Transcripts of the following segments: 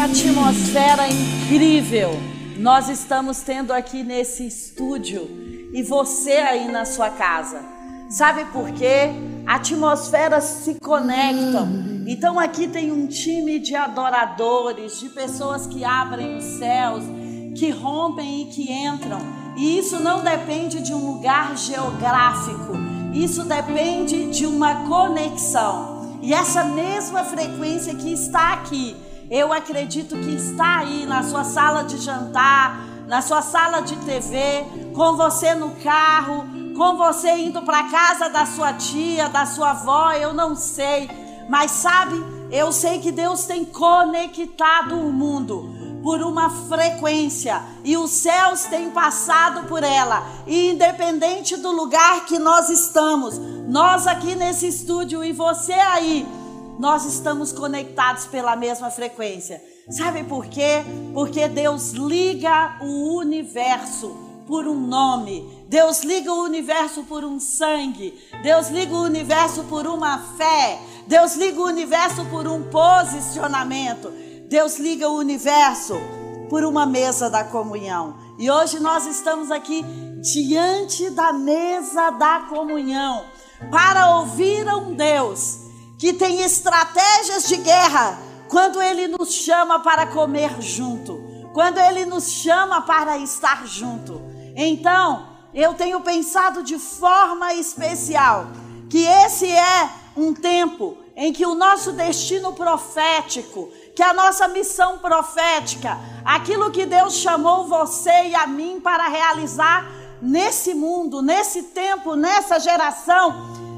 atmosfera incrível nós estamos tendo aqui nesse estúdio e você aí na sua casa. Sabe por quê? Atmosferas se conectam. Então aqui tem um time de adoradores, de pessoas que abrem os céus, que rompem e que entram. E isso não depende de um lugar geográfico. Isso depende de uma conexão. E essa mesma frequência que está aqui eu acredito que está aí na sua sala de jantar, na sua sala de TV, com você no carro, com você indo para casa da sua tia, da sua avó, eu não sei, mas sabe, eu sei que Deus tem conectado o mundo por uma frequência e os céus têm passado por ela. E independente do lugar que nós estamos, nós aqui nesse estúdio e você aí, nós estamos conectados pela mesma frequência. Sabe por quê? Porque Deus liga o universo por um nome. Deus liga o universo por um sangue. Deus liga o universo por uma fé. Deus liga o universo por um posicionamento. Deus liga o universo por uma mesa da comunhão. E hoje nós estamos aqui diante da mesa da comunhão para ouvir a um Deus que tem estratégias de guerra quando ele nos chama para comer junto, quando ele nos chama para estar junto. Então, eu tenho pensado de forma especial que esse é um tempo em que o nosso destino profético, que a nossa missão profética, aquilo que Deus chamou você e a mim para realizar nesse mundo, nesse tempo, nessa geração,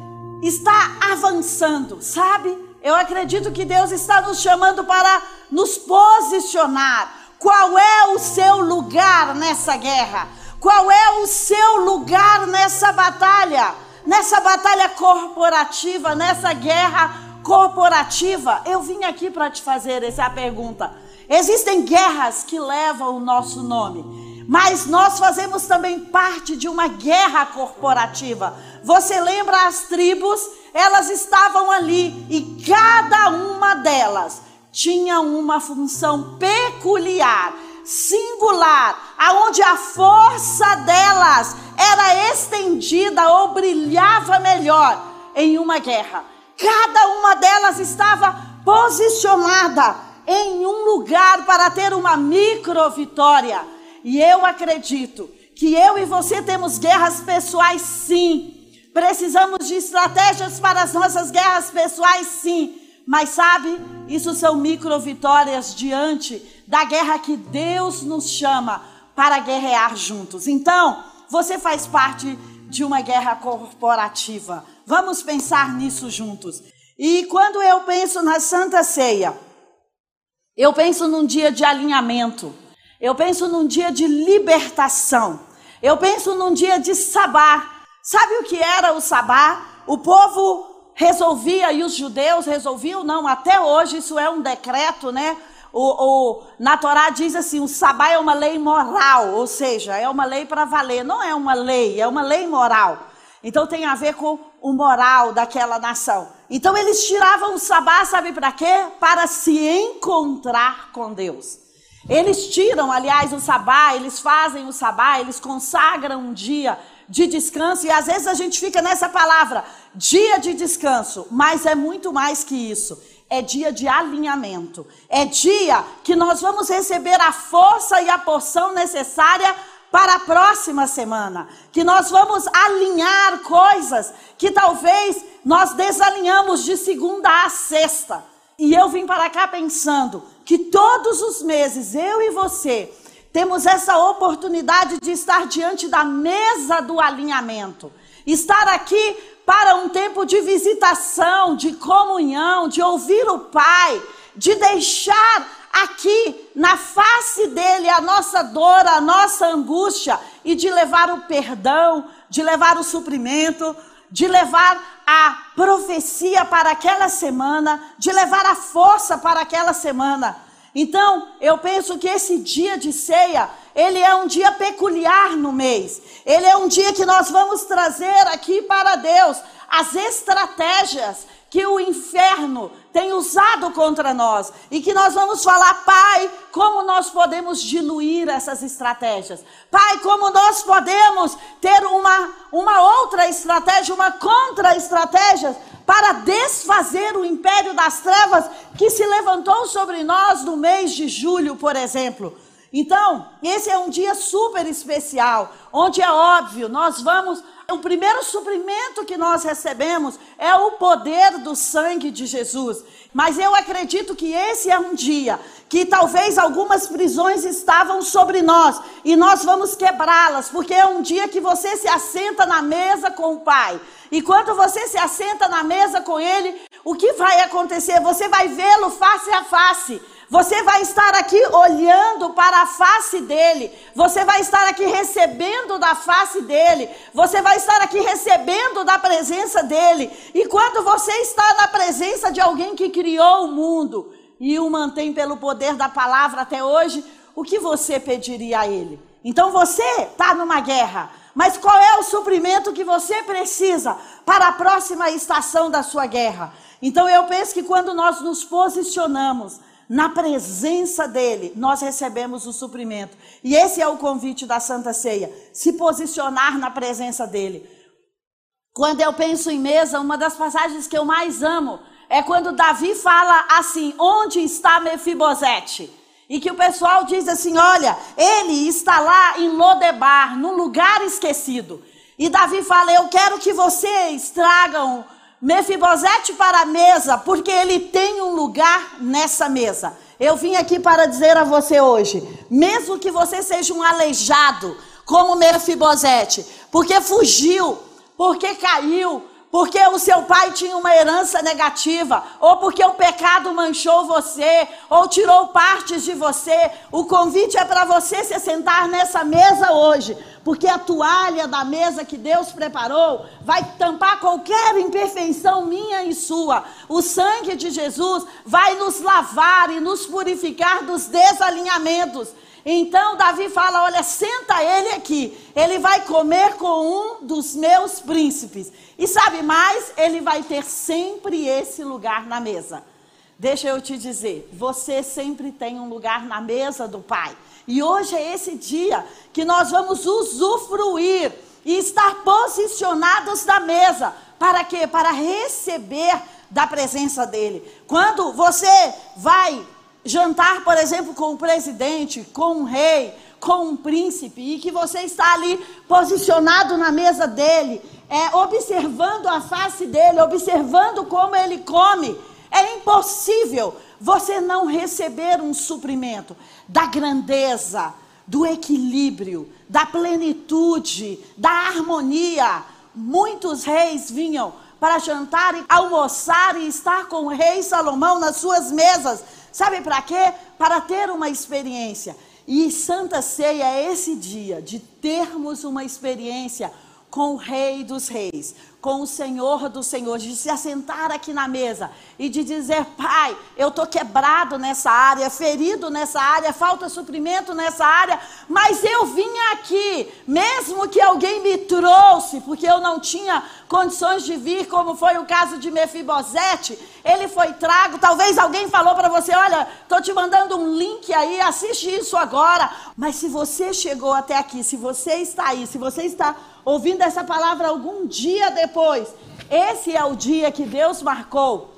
está avançando, sabe? Eu acredito que Deus está nos chamando para nos posicionar. Qual é o seu lugar nessa guerra? Qual é o seu lugar nessa batalha? Nessa batalha corporativa, nessa guerra corporativa? Eu vim aqui para te fazer essa pergunta. Existem guerras que levam o nosso nome. Mas nós fazemos também parte de uma guerra corporativa. Você lembra as tribos? Elas estavam ali e cada uma delas tinha uma função peculiar, singular, aonde a força delas era estendida ou brilhava melhor em uma guerra. Cada uma delas estava posicionada em um lugar para ter uma micro vitória. E eu acredito que eu e você temos guerras pessoais, sim. Precisamos de estratégias para as nossas guerras pessoais, sim. Mas sabe, isso são micro vitórias diante da guerra que Deus nos chama para guerrear juntos. Então, você faz parte de uma guerra corporativa. Vamos pensar nisso juntos. E quando eu penso na Santa Ceia, eu penso num dia de alinhamento. Eu penso num dia de libertação. Eu penso num dia de sabá. Sabe o que era o sabá? O povo resolvia, e os judeus resolviam, não, até hoje isso é um decreto, né? O, o, na Torá diz assim: o sabá é uma lei moral, ou seja, é uma lei para valer, não é uma lei, é uma lei moral. Então tem a ver com o moral daquela nação. Então eles tiravam o sabá, sabe para quê? Para se encontrar com Deus. Eles tiram, aliás, o sabá, eles fazem o sabá, eles consagram um dia de descanso, e às vezes a gente fica nessa palavra, dia de descanso, mas é muito mais que isso. É dia de alinhamento. É dia que nós vamos receber a força e a porção necessária para a próxima semana. Que nós vamos alinhar coisas que talvez nós desalinhamos de segunda a sexta. E eu vim para cá pensando que todos os meses eu e você temos essa oportunidade de estar diante da mesa do alinhamento. Estar aqui para um tempo de visitação, de comunhão, de ouvir o Pai, de deixar aqui na face dele a nossa dor, a nossa angústia e de levar o perdão, de levar o suprimento, de levar a profecia para aquela semana, de levar a força para aquela semana. Então, eu penso que esse dia de ceia, ele é um dia peculiar no mês. Ele é um dia que nós vamos trazer aqui para Deus as estratégias que o inferno tem usado contra nós e que nós vamos falar, Pai, como nós podemos diluir essas estratégias. Pai, como nós podemos ter uma, uma outra estratégia, uma contra-estratégia para desfazer o império das trevas que se levantou sobre nós no mês de julho, por exemplo. Então, esse é um dia super especial, onde é óbvio, nós vamos. O primeiro suprimento que nós recebemos é o poder do sangue de Jesus. Mas eu acredito que esse é um dia que talvez algumas prisões estavam sobre nós e nós vamos quebrá-las, porque é um dia que você se assenta na mesa com o Pai. E quando você se assenta na mesa com Ele, o que vai acontecer? Você vai vê-lo face a face. Você vai estar aqui olhando para a face dele. Você vai estar aqui recebendo da face dele. Você vai estar aqui recebendo da presença dele. E quando você está na presença de alguém que criou o mundo e o mantém pelo poder da palavra até hoje, o que você pediria a ele? Então você está numa guerra. Mas qual é o suprimento que você precisa para a próxima estação da sua guerra? Então eu penso que quando nós nos posicionamos na presença dele, nós recebemos o suprimento. E esse é o convite da Santa Ceia: se posicionar na presença dele. Quando eu penso em mesa, uma das passagens que eu mais amo é quando Davi fala assim: Onde está Mefibosete? E que o pessoal diz assim: Olha, ele está lá em Lodebar, num lugar esquecido. E Davi fala: Eu quero que vocês tragam Mefibosete para a mesa, porque ele tem um lugar nessa mesa. Eu vim aqui para dizer a você hoje, mesmo que você seja um aleijado, como Mefibosete, porque fugiu, porque caiu, porque o seu pai tinha uma herança negativa, ou porque o pecado manchou você, ou tirou partes de você. O convite é para você se sentar nessa mesa hoje, porque a toalha da mesa que Deus preparou vai tampar qualquer imperfeição minha e sua. O sangue de Jesus vai nos lavar e nos purificar dos desalinhamentos. Então Davi fala: Olha, senta ele aqui. Ele vai comer com um dos meus príncipes. E sabe mais? Ele vai ter sempre esse lugar na mesa. Deixa eu te dizer: você sempre tem um lugar na mesa do Pai. E hoje é esse dia que nós vamos usufruir e estar posicionados na mesa. Para quê? Para receber da presença dele. Quando você vai jantar, por exemplo, com o presidente, com um rei, com um príncipe, e que você está ali posicionado na mesa dele, é, observando a face dele, observando como ele come, é impossível você não receber um suprimento da grandeza, do equilíbrio, da plenitude, da harmonia. Muitos reis vinham para jantar e almoçar e estar com o rei Salomão nas suas mesas Sabe para quê? Para ter uma experiência. E Santa Ceia é esse dia de termos uma experiência com o Rei dos Reis, com o Senhor dos Senhores, de se assentar aqui na mesa e de dizer: Pai, eu estou quebrado nessa área, ferido nessa área, falta suprimento nessa área, mas eu vim aqui, mesmo que alguém me trouxe, porque eu não tinha condições de vir, como foi o caso de Mefibosete, ele foi trago. Talvez alguém falou para você: Olha, estou te mandando um link aí, assiste isso agora. Mas se você chegou até aqui, se você está aí, se você está ouvindo essa palavra algum dia depois, esse é o dia que Deus marcou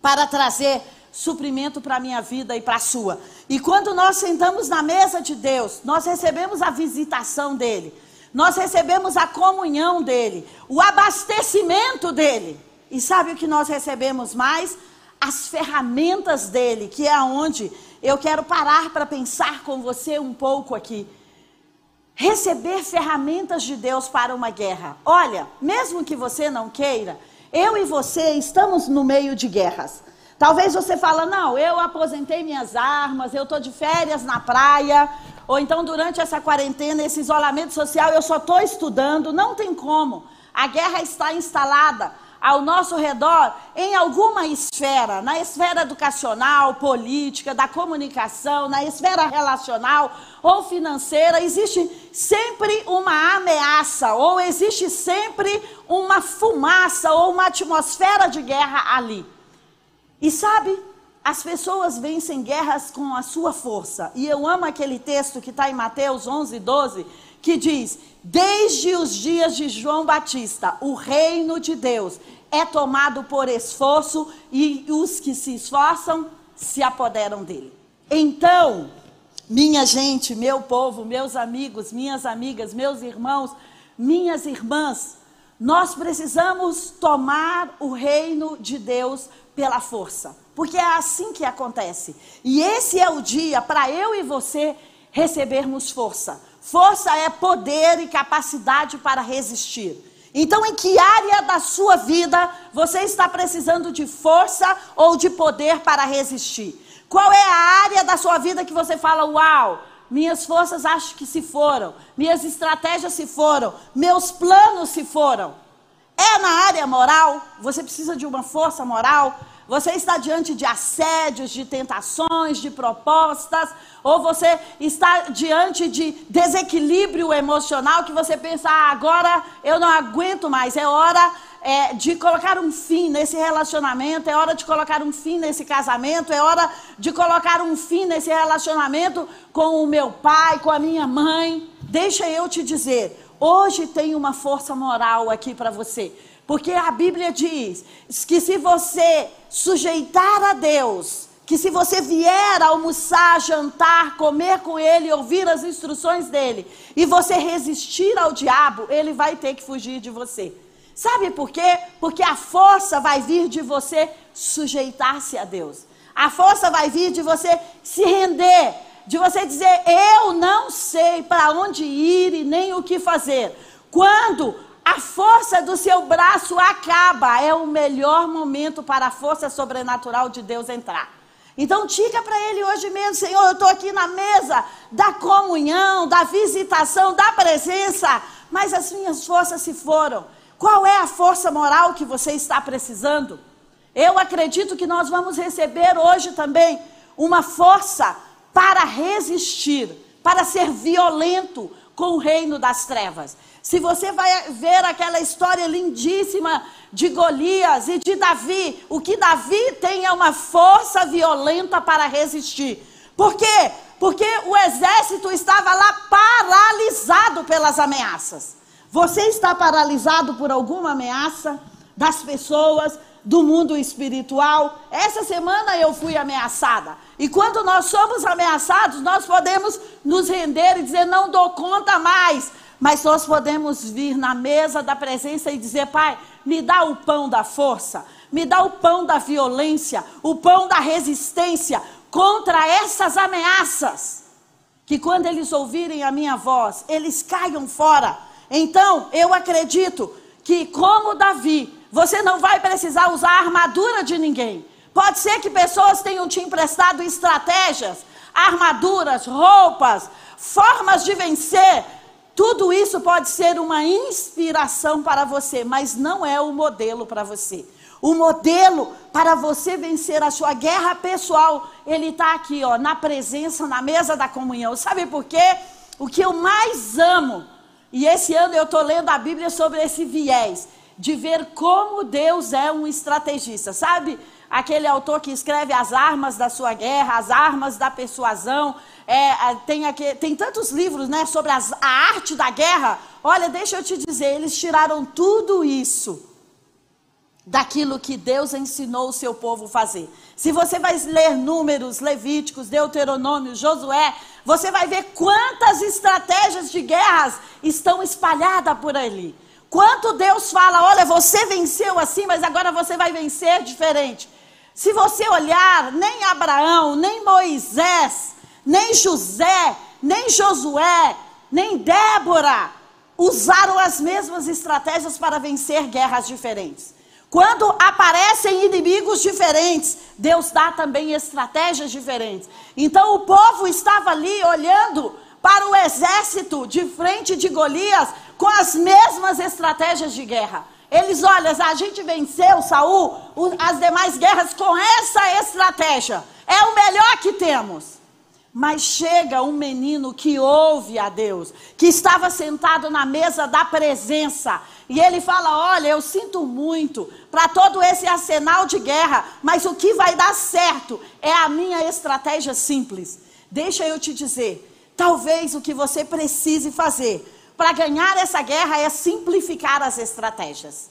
para trazer suprimento para a minha vida e para a sua. E quando nós sentamos na mesa de Deus, nós recebemos a visitação dele, nós recebemos a comunhão dele, o abastecimento dele. E sabe o que nós recebemos mais? As ferramentas dele, que é aonde eu quero parar para pensar com você um pouco aqui receber ferramentas de Deus para uma guerra. Olha, mesmo que você não queira, eu e você estamos no meio de guerras. Talvez você fala, não, eu aposentei minhas armas, eu estou de férias na praia, ou então durante essa quarentena, esse isolamento social, eu só estou estudando. Não tem como. A guerra está instalada. Ao nosso redor em alguma esfera, na esfera educacional, política, da comunicação, na esfera relacional ou financeira, existe sempre uma ameaça, ou existe sempre uma fumaça ou uma atmosfera de guerra ali. E sabe, as pessoas vencem guerras com a sua força. E eu amo aquele texto que está em Mateus 11, 12, que diz: Desde os dias de João Batista, o reino de Deus é tomado por esforço e os que se esforçam se apoderam dele. Então, minha gente, meu povo, meus amigos, minhas amigas, meus irmãos, minhas irmãs, nós precisamos tomar o reino de Deus pela força, porque é assim que acontece. E esse é o dia para eu e você recebermos força. Força é poder e capacidade para resistir. Então, em que área da sua vida você está precisando de força ou de poder para resistir? Qual é a área da sua vida que você fala, uau, minhas forças acho que se foram, minhas estratégias se foram, meus planos se foram? É na área moral? Você precisa de uma força moral? Você está diante de assédios, de tentações, de propostas, ou você está diante de desequilíbrio emocional que você pensa, ah, agora eu não aguento mais, é hora é, de colocar um fim nesse relacionamento, é hora de colocar um fim nesse casamento, é hora de colocar um fim nesse relacionamento com o meu pai, com a minha mãe. Deixa eu te dizer, hoje tem uma força moral aqui para você. Porque a Bíblia diz que se você sujeitar a Deus, que se você vier almoçar, jantar, comer com Ele, ouvir as instruções dele, e você resistir ao diabo, ele vai ter que fugir de você. Sabe por quê? Porque a força vai vir de você sujeitar-se a Deus. A força vai vir de você se render, de você dizer: Eu não sei para onde ir e nem o que fazer. Quando a força do seu braço acaba. É o melhor momento para a força sobrenatural de Deus entrar. Então, diga para ele hoje mesmo: Senhor, eu estou aqui na mesa da comunhão, da visitação, da presença, mas as minhas forças se foram. Qual é a força moral que você está precisando? Eu acredito que nós vamos receber hoje também uma força para resistir, para ser violento com o reino das trevas. Se você vai ver aquela história lindíssima de Golias e de Davi, o que Davi tem é uma força violenta para resistir. Por quê? Porque o exército estava lá paralisado pelas ameaças. Você está paralisado por alguma ameaça das pessoas, do mundo espiritual? Essa semana eu fui ameaçada. E quando nós somos ameaçados, nós podemos nos render e dizer: não dou conta mais mas nós podemos vir na mesa da presença e dizer: Pai, me dá o pão da força, me dá o pão da violência, o pão da resistência contra essas ameaças. Que quando eles ouvirem a minha voz, eles caiam fora. Então, eu acredito que, como Davi, você não vai precisar usar a armadura de ninguém. Pode ser que pessoas tenham te emprestado estratégias, armaduras, roupas, formas de vencer, tudo isso pode ser uma inspiração para você, mas não é o modelo para você. O modelo para você vencer a sua guerra pessoal, ele está aqui, ó, na presença, na mesa da comunhão. Sabe por quê? O que eu mais amo, e esse ano eu estou lendo a Bíblia sobre esse viés, de ver como Deus é um estrategista. Sabe aquele autor que escreve as armas da sua guerra, as armas da persuasão, é, tem, aqui, tem tantos livros né, sobre as, a arte da guerra. Olha, deixa eu te dizer, eles tiraram tudo isso daquilo que Deus ensinou o seu povo fazer. Se você vai ler Números, Levíticos, Deuteronômio, Josué, você vai ver quantas estratégias de guerras estão espalhadas por ali. Quanto Deus fala, olha, você venceu assim, mas agora você vai vencer diferente. Se você olhar, nem Abraão, nem Moisés, nem José, nem Josué, nem Débora usaram as mesmas estratégias para vencer guerras diferentes. Quando aparecem inimigos diferentes, Deus dá também estratégias diferentes. Então o povo estava ali olhando para o exército de frente de Golias com as mesmas estratégias de guerra. Eles, olha, a gente venceu Saul, as demais guerras com essa estratégia. É o melhor que temos. Mas chega um menino que ouve a Deus, que estava sentado na mesa da presença, e ele fala: Olha, eu sinto muito para todo esse arsenal de guerra, mas o que vai dar certo é a minha estratégia simples. Deixa eu te dizer, talvez o que você precise fazer para ganhar essa guerra é simplificar as estratégias.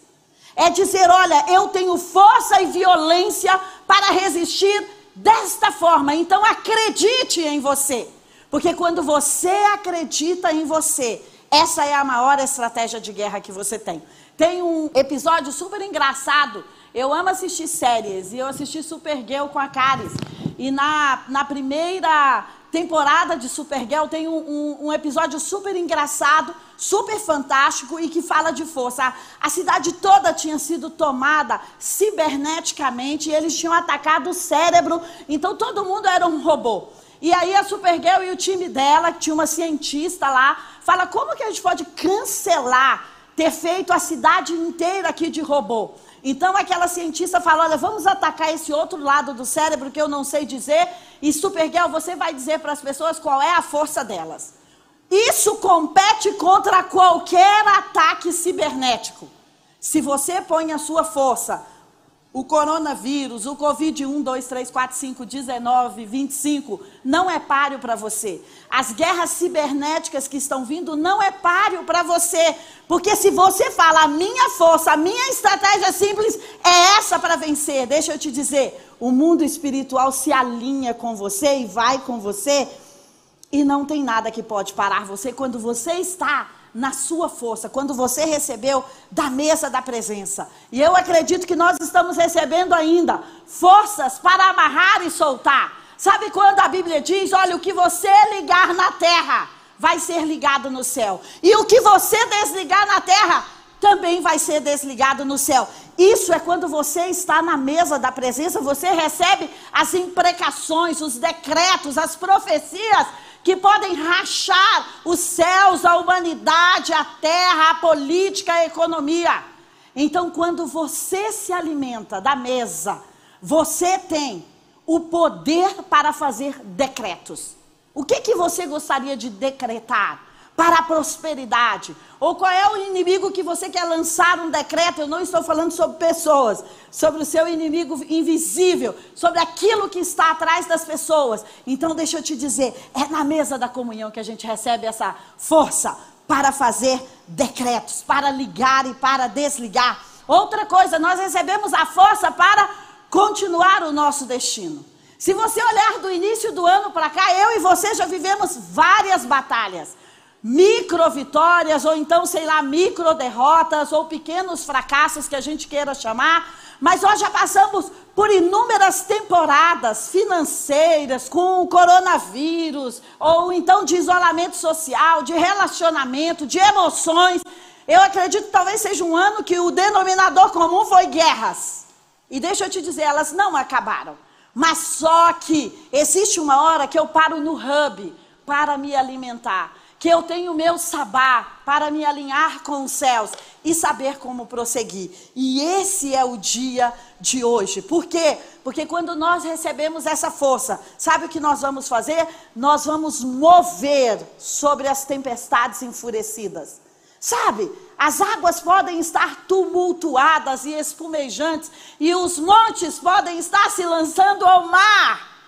É dizer: Olha, eu tenho força e violência para resistir desta forma. Então acredite em você. Porque quando você acredita em você, essa é a maior estratégia de guerra que você tem. Tem um episódio super engraçado. Eu amo assistir séries e eu assisti Supergirl com a Caris. E na, na primeira temporada de Supergirl tem um, um, um, episódio super engraçado, super fantástico e que fala de força. A, a, cidade toda tinha sido tomada ciberneticamente e eles tinham atacado o cérebro, então todo mundo era um robô. E aí a Supergirl e o time dela, que tinha uma cientista lá, fala como que a gente pode cancelar ter feito a cidade inteira aqui de robô. Então aquela cientista fala: olha, vamos atacar esse outro lado do cérebro que eu não sei dizer. E Supergirl, você vai dizer para as pessoas qual é a força delas. Isso compete contra qualquer ataque cibernético. Se você põe a sua força o coronavírus, o Covid 1, 2, 3, 4, 5, 19, 25, não é páreo para você. As guerras cibernéticas que estão vindo não é páreo para você. Porque se você fala, a minha força, a minha estratégia simples é essa para vencer, deixa eu te dizer, o mundo espiritual se alinha com você e vai com você. E não tem nada que pode parar você quando você está na sua força, quando você recebeu da mesa da presença. E eu acredito que nós estamos recebendo ainda forças para amarrar e soltar. Sabe quando a Bíblia diz: olha, o que você ligar na terra vai ser ligado no céu, e o que você desligar na terra também vai ser desligado no céu. Isso é quando você está na mesa da presença, você recebe as imprecações, os decretos, as profecias que podem rachar os céus, a humanidade, a terra, a política, a economia. Então, quando você se alimenta da mesa, você tem o poder para fazer decretos. O que, que você gostaria de decretar? Para a prosperidade? Ou qual é o inimigo que você quer lançar um decreto? Eu não estou falando sobre pessoas, sobre o seu inimigo invisível, sobre aquilo que está atrás das pessoas. Então, deixa eu te dizer, é na mesa da comunhão que a gente recebe essa força para fazer decretos, para ligar e para desligar. Outra coisa, nós recebemos a força para continuar o nosso destino. Se você olhar do início do ano para cá, eu e você já vivemos várias batalhas micro vitórias, ou então, sei lá, micro derrotas, ou pequenos fracassos que a gente queira chamar, mas nós já passamos por inúmeras temporadas financeiras com o coronavírus, ou então de isolamento social, de relacionamento, de emoções. Eu acredito que talvez seja um ano que o denominador comum foi guerras. E deixa eu te dizer, elas não acabaram. Mas só que existe uma hora que eu paro no hub para me alimentar que eu tenho meu sabá para me alinhar com os céus e saber como prosseguir. E esse é o dia de hoje. Por quê? Porque quando nós recebemos essa força, sabe o que nós vamos fazer? Nós vamos mover sobre as tempestades enfurecidas. Sabe? As águas podem estar tumultuadas e espumejantes, e os montes podem estar se lançando ao mar.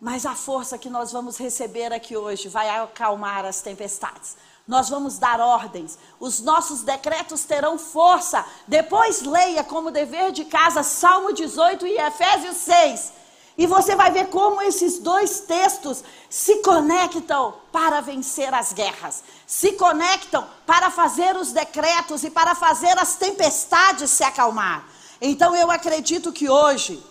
Mas a força que nós vamos receber aqui hoje vai acalmar as tempestades. Nós vamos dar ordens, os nossos decretos terão força. Depois leia como dever de casa Salmo 18 e Efésios 6. E você vai ver como esses dois textos se conectam para vencer as guerras, se conectam para fazer os decretos e para fazer as tempestades se acalmar. Então eu acredito que hoje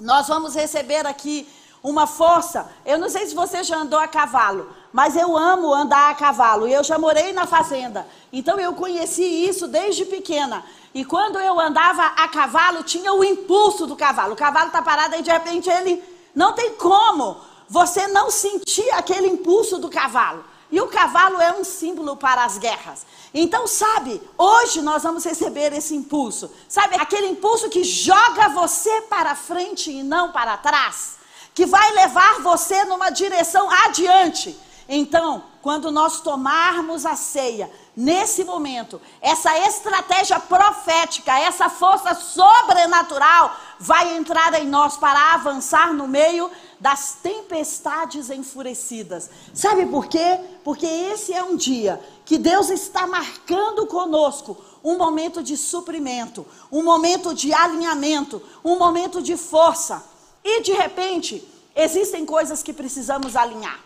nós vamos receber aqui uma força. Eu não sei se você já andou a cavalo, mas eu amo andar a cavalo. Eu já morei na fazenda, então eu conheci isso desde pequena. E quando eu andava a cavalo, tinha o impulso do cavalo. O cavalo está parado e de repente ele não tem como você não sentir aquele impulso do cavalo. E o cavalo é um símbolo para as guerras. Então, sabe, hoje nós vamos receber esse impulso. Sabe, aquele impulso que joga você para frente e não para trás. Que vai levar você numa direção adiante. Então, quando nós tomarmos a ceia, nesse momento, essa estratégia profética, essa força sobrenatural vai entrar em nós para avançar no meio das tempestades enfurecidas. Sabe por quê? Porque esse é um dia que Deus está marcando conosco um momento de suprimento, um momento de alinhamento, um momento de força. E de repente, existem coisas que precisamos alinhar.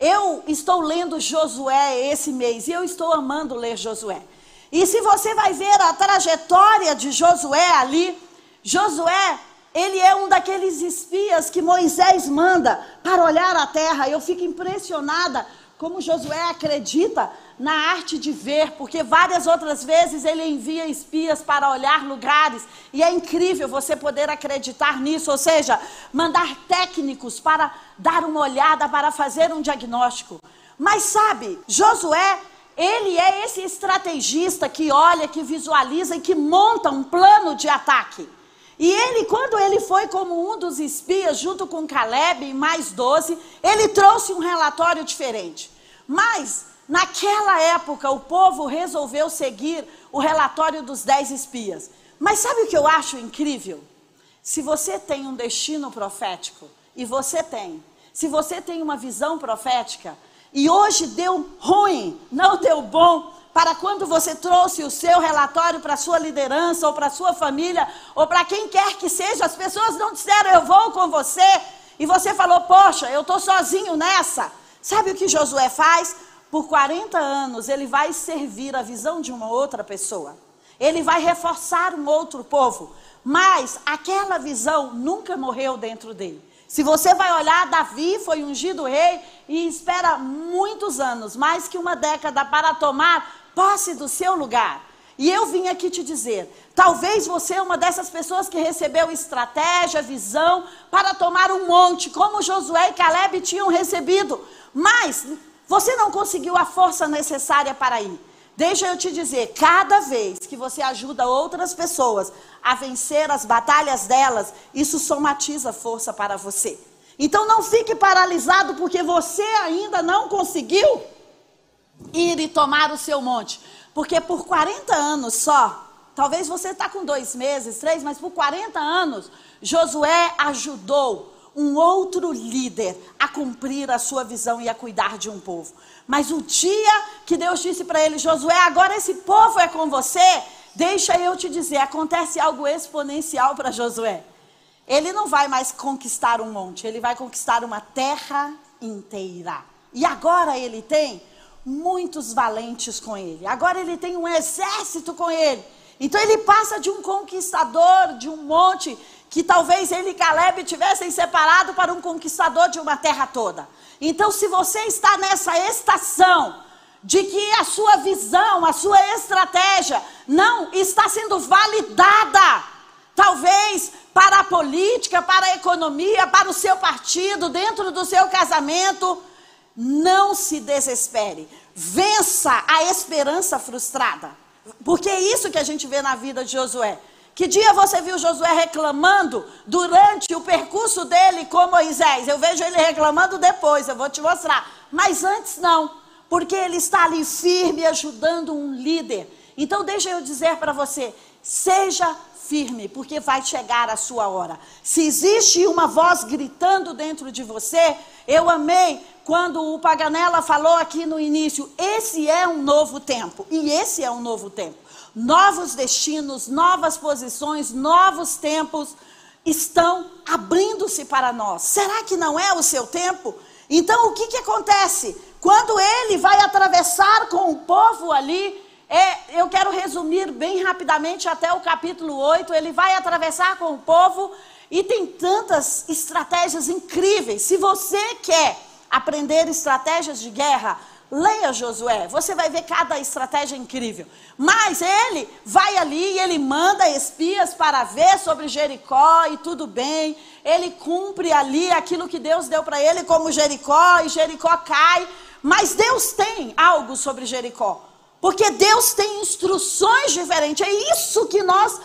Eu estou lendo Josué esse mês e eu estou amando ler Josué. E se você vai ver a trajetória de Josué ali, Josué, ele é um daqueles espias que Moisés manda para olhar a terra. Eu fico impressionada como Josué acredita na arte de ver, porque várias outras vezes ele envia espias para olhar lugares, e é incrível você poder acreditar nisso, ou seja, mandar técnicos para dar uma olhada, para fazer um diagnóstico. Mas sabe, Josué, ele é esse estrategista que olha, que visualiza e que monta um plano de ataque. E ele, quando ele foi como um dos espias, junto com Caleb e mais doze, ele trouxe um relatório diferente. Mas Naquela época, o povo resolveu seguir o relatório dos dez espias. Mas sabe o que eu acho incrível? Se você tem um destino profético, e você tem, se você tem uma visão profética, e hoje deu ruim, não deu bom, para quando você trouxe o seu relatório para a sua liderança, ou para a sua família, ou para quem quer que seja, as pessoas não disseram eu vou com você, e você falou, poxa, eu estou sozinho nessa. Sabe o que Josué faz? Por 40 anos, ele vai servir a visão de uma outra pessoa. Ele vai reforçar um outro povo. Mas aquela visão nunca morreu dentro dele. Se você vai olhar, Davi foi ungido rei e espera muitos anos, mais que uma década, para tomar posse do seu lugar. E eu vim aqui te dizer: talvez você é uma dessas pessoas que recebeu estratégia, visão para tomar um monte, como Josué e Caleb tinham recebido. Mas você não conseguiu a força necessária para ir. Deixa eu te dizer, cada vez que você ajuda outras pessoas a vencer as batalhas delas, isso somatiza força para você. Então não fique paralisado porque você ainda não conseguiu ir e tomar o seu monte. Porque por 40 anos só, talvez você está com dois meses, três, mas por 40 anos, Josué ajudou um outro líder a cumprir a sua visão e a cuidar de um povo. Mas o dia que Deus disse para ele, Josué, agora esse povo é com você, deixa eu te dizer, acontece algo exponencial para Josué. Ele não vai mais conquistar um monte, ele vai conquistar uma terra inteira. E agora ele tem muitos valentes com ele. Agora ele tem um exército com ele. Então ele passa de um conquistador de um monte que talvez ele e Caleb tivessem separado para um conquistador de uma terra toda. Então, se você está nessa estação de que a sua visão, a sua estratégia não está sendo validada, talvez para a política, para a economia, para o seu partido, dentro do seu casamento, não se desespere. Vença a esperança frustrada. Porque é isso que a gente vê na vida de Josué. Que dia você viu Josué reclamando durante o percurso dele com Moisés? Eu vejo ele reclamando depois, eu vou te mostrar. Mas antes não, porque ele está ali firme ajudando um líder. Então deixa eu dizer para você, seja firme, porque vai chegar a sua hora. Se existe uma voz gritando dentro de você, eu amei quando o Paganella falou aqui no início, esse é um novo tempo. E esse é um novo tempo novos destinos, novas posições, novos tempos estão abrindo-se para nós. Será que não é o seu tempo? Então, o que, que acontece? Quando ele vai atravessar com o povo ali, é, eu quero resumir bem rapidamente até o capítulo 8. Ele vai atravessar com o povo e tem tantas estratégias incríveis. Se você quer aprender estratégias de guerra, Leia Josué, você vai ver cada estratégia incrível. Mas ele vai ali e ele manda espias para ver sobre Jericó e tudo bem. Ele cumpre ali aquilo que Deus deu para ele como Jericó e Jericó cai. Mas Deus tem algo sobre Jericó. Porque Deus tem instruções diferentes. É isso que nós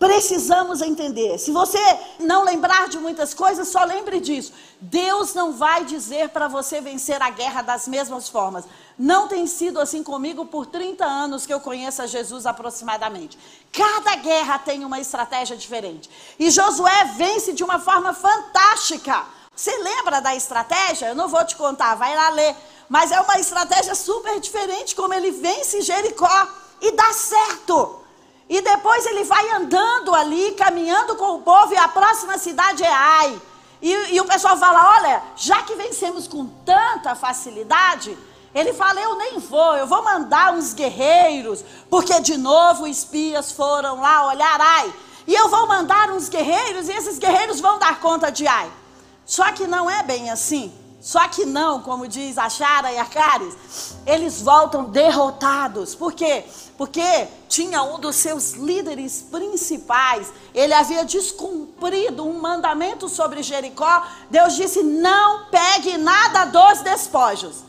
precisamos entender. Se você não lembrar de muitas coisas, só lembre disso. Deus não vai dizer para você vencer a guerra das mesmas formas. Não tem sido assim comigo por 30 anos que eu conheço a Jesus aproximadamente. Cada guerra tem uma estratégia diferente. E Josué vence de uma forma fantástica. Você lembra da estratégia? Eu não vou te contar, vai lá ler. Mas é uma estratégia super diferente como ele vence Jericó e dá certo. E depois ele vai andando ali, caminhando com o povo, e a próxima cidade é Ai. E, e o pessoal fala: olha, já que vencemos com tanta facilidade, ele fala: eu nem vou, eu vou mandar uns guerreiros, porque de novo espias foram lá olhar Ai. E eu vou mandar uns guerreiros, e esses guerreiros vão dar conta de Ai. Só que não é bem assim. Só que não, como diz a e a Caris, eles voltam derrotados. Por quê? Porque tinha um dos seus líderes principais, ele havia descumprido um mandamento sobre Jericó. Deus disse: não pegue nada dos despojos.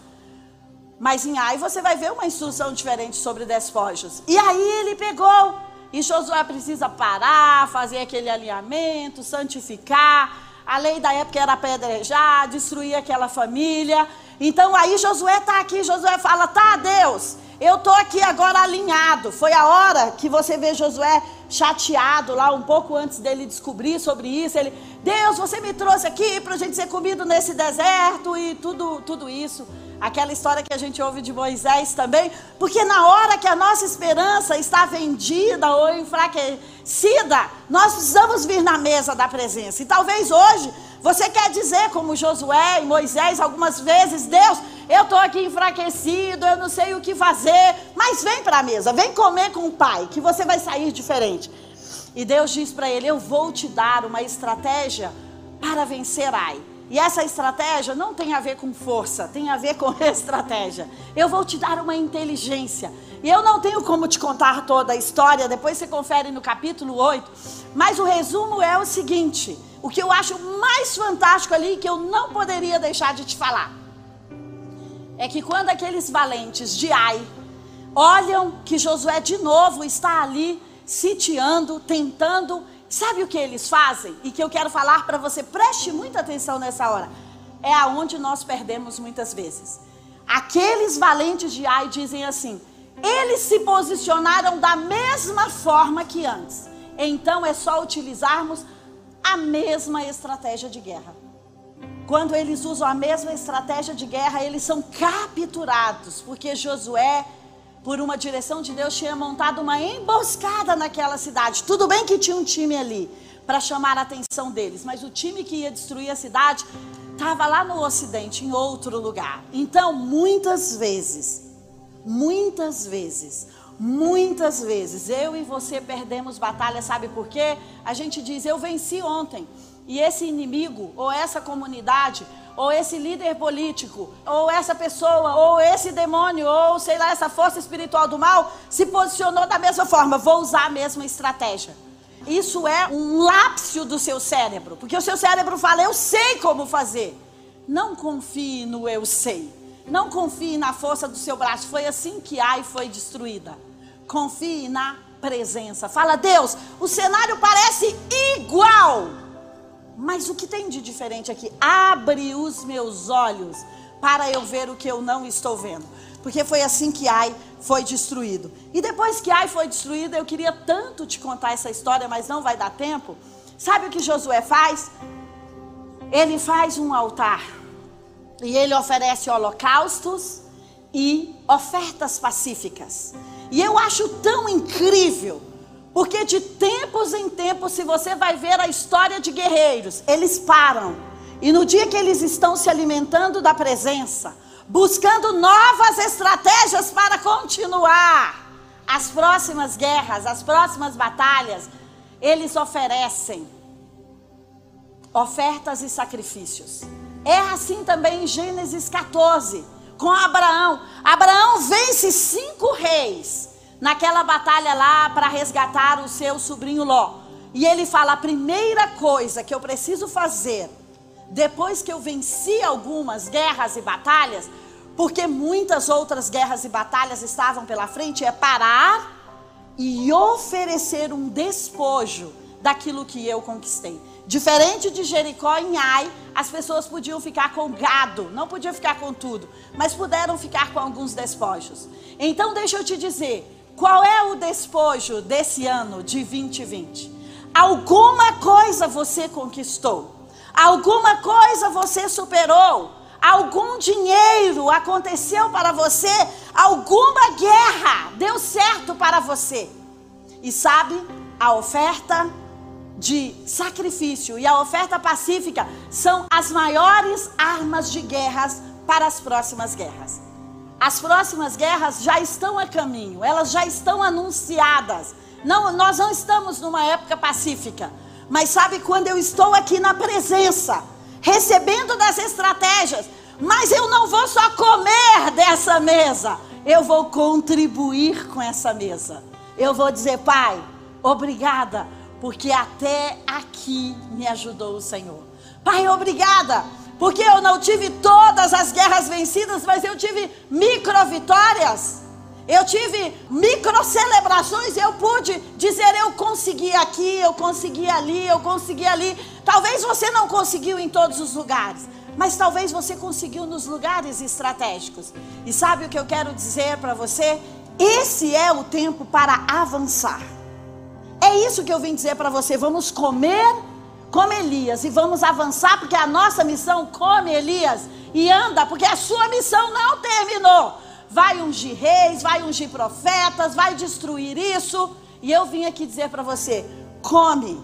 Mas em Ai você vai ver uma instrução diferente sobre despojos. E aí ele pegou. E Josué precisa parar, fazer aquele alinhamento, santificar a lei da época era apedrejar, destruir aquela família. Então aí Josué está aqui, Josué fala: tá, Deus, eu estou aqui agora alinhado. Foi a hora que você vê Josué chateado lá, um pouco antes dele descobrir sobre isso. Ele, Deus, você me trouxe aqui para a gente ser comido nesse deserto e tudo, tudo isso. Aquela história que a gente ouve de Moisés também, porque na hora que a nossa esperança está vendida ou enfraquecida, nós precisamos vir na mesa da presença. E talvez hoje você quer dizer, como Josué e Moisés, algumas vezes, Deus, eu estou aqui enfraquecido, eu não sei o que fazer, mas vem para a mesa, vem comer com o Pai, que você vai sair diferente. E Deus diz para ele: Eu vou te dar uma estratégia para vencer Ai. E essa estratégia não tem a ver com força, tem a ver com estratégia. Eu vou te dar uma inteligência. E eu não tenho como te contar toda a história, depois você confere no capítulo 8. Mas o resumo é o seguinte: o que eu acho mais fantástico ali, que eu não poderia deixar de te falar, é que quando aqueles valentes de Ai olham que Josué de novo está ali sitiando, tentando Sabe o que eles fazem? E que eu quero falar para você, preste muita atenção nessa hora. É aonde nós perdemos muitas vezes. Aqueles valentes de Ai dizem assim: eles se posicionaram da mesma forma que antes. Então é só utilizarmos a mesma estratégia de guerra. Quando eles usam a mesma estratégia de guerra, eles são capturados, porque Josué por uma direção de Deus, tinha montado uma emboscada naquela cidade. Tudo bem que tinha um time ali para chamar a atenção deles, mas o time que ia destruir a cidade estava lá no ocidente, em outro lugar. Então, muitas vezes, muitas vezes, muitas vezes, eu e você perdemos batalha, sabe por quê? A gente diz, eu venci ontem. E esse inimigo, ou essa comunidade, ou esse líder político, ou essa pessoa, ou esse demônio, ou sei lá, essa força espiritual do mal, se posicionou da mesma forma, vou usar a mesma estratégia. Isso é um lápsio do seu cérebro, porque o seu cérebro fala, eu sei como fazer. Não confie no eu sei. Não confie na força do seu braço. Foi assim que Ai foi destruída. Confie na presença. Fala, Deus, o cenário parece igual mas o que tem de diferente aqui? Abre os meus olhos para eu ver o que eu não estou vendo. Porque foi assim que Ai foi destruído. E depois que Ai foi destruído, eu queria tanto te contar essa história, mas não vai dar tempo. Sabe o que Josué faz? Ele faz um altar. E ele oferece holocaustos e ofertas pacíficas. E eu acho tão incrível porque de tempos em tempos, se você vai ver a história de guerreiros, eles param. E no dia que eles estão se alimentando da presença, buscando novas estratégias para continuar as próximas guerras, as próximas batalhas, eles oferecem ofertas e sacrifícios. É assim também em Gênesis 14, com Abraão. Abraão vence cinco reis naquela batalha lá para resgatar o seu sobrinho Ló. E ele fala: a primeira coisa que eu preciso fazer, depois que eu venci algumas guerras e batalhas, porque muitas outras guerras e batalhas estavam pela frente, é parar e oferecer um despojo daquilo que eu conquistei. Diferente de Jericó em Ai, as pessoas podiam ficar com gado, não podiam ficar com tudo, mas puderam ficar com alguns despojos. Então, deixa eu te dizer, qual é o despojo desse ano de 2020? Alguma coisa você conquistou, alguma coisa você superou, algum dinheiro aconteceu para você, alguma guerra deu certo para você. E sabe, a oferta de sacrifício e a oferta pacífica são as maiores armas de guerras para as próximas guerras. As próximas guerras já estão a caminho, elas já estão anunciadas. Não, nós não estamos numa época pacífica, mas sabe quando eu estou aqui na presença, recebendo das estratégias, mas eu não vou só comer dessa mesa, eu vou contribuir com essa mesa. Eu vou dizer, Pai, obrigada porque até aqui me ajudou o Senhor. Pai, obrigada, porque eu não tive todas as guerras vencidas, mas eu tive micro vitórias. Eu tive micro celebrações, eu pude dizer eu consegui aqui, eu consegui ali, eu consegui ali. Talvez você não conseguiu em todos os lugares, mas talvez você conseguiu nos lugares estratégicos. E sabe o que eu quero dizer para você? Esse é o tempo para avançar. É isso que eu vim dizer para você. Vamos comer como Elias e vamos avançar, porque a nossa missão come Elias e anda, porque a sua missão não terminou. Vai ungir reis, vai ungir profetas, vai destruir isso. E eu vim aqui dizer para você: come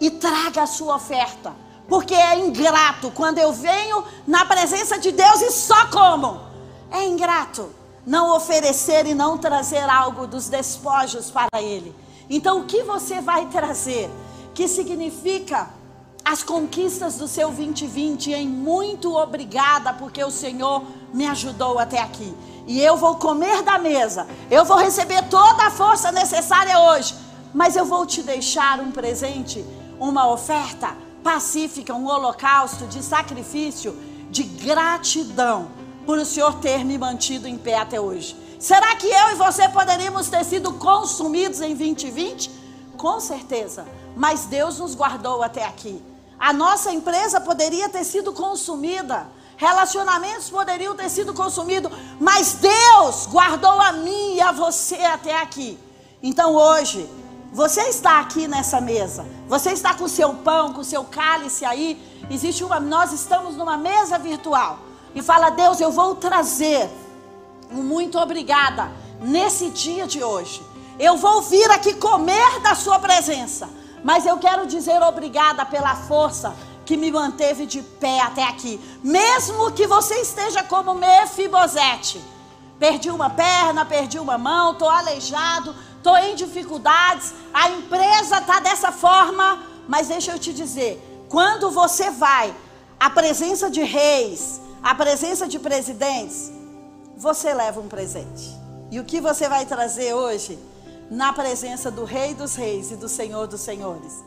e traga a sua oferta. Porque é ingrato quando eu venho na presença de Deus e só como. É ingrato não oferecer e não trazer algo dos despojos para Ele. Então, o que você vai trazer? Que significa as conquistas do seu 2020 em muito obrigada, porque o Senhor me ajudou até aqui. E eu vou comer da mesa, eu vou receber toda a força necessária hoje, mas eu vou te deixar um presente, uma oferta pacífica, um holocausto de sacrifício, de gratidão por o Senhor ter me mantido em pé até hoje. Será que eu e você poderíamos ter sido consumidos em 2020? Com certeza. Mas Deus nos guardou até aqui. A nossa empresa poderia ter sido consumida. Relacionamentos poderiam ter sido consumidos. Mas Deus guardou a mim e a você até aqui. Então hoje, você está aqui nessa mesa. Você está com o seu pão, com o seu cálice aí. Existe uma. Nós estamos numa mesa virtual. E fala, Deus, eu vou trazer muito obrigada nesse dia de hoje. Eu vou vir aqui comer da sua presença, mas eu quero dizer obrigada pela força que me manteve de pé até aqui. Mesmo que você esteja como Mefibosete. Perdi uma perna, perdi uma mão, estou aleijado, estou em dificuldades, a empresa está dessa forma, mas deixa eu te dizer, quando você vai à presença de reis, à presença de presidentes, você leva um presente. E o que você vai trazer hoje na presença do Rei dos Reis e do Senhor dos Senhores?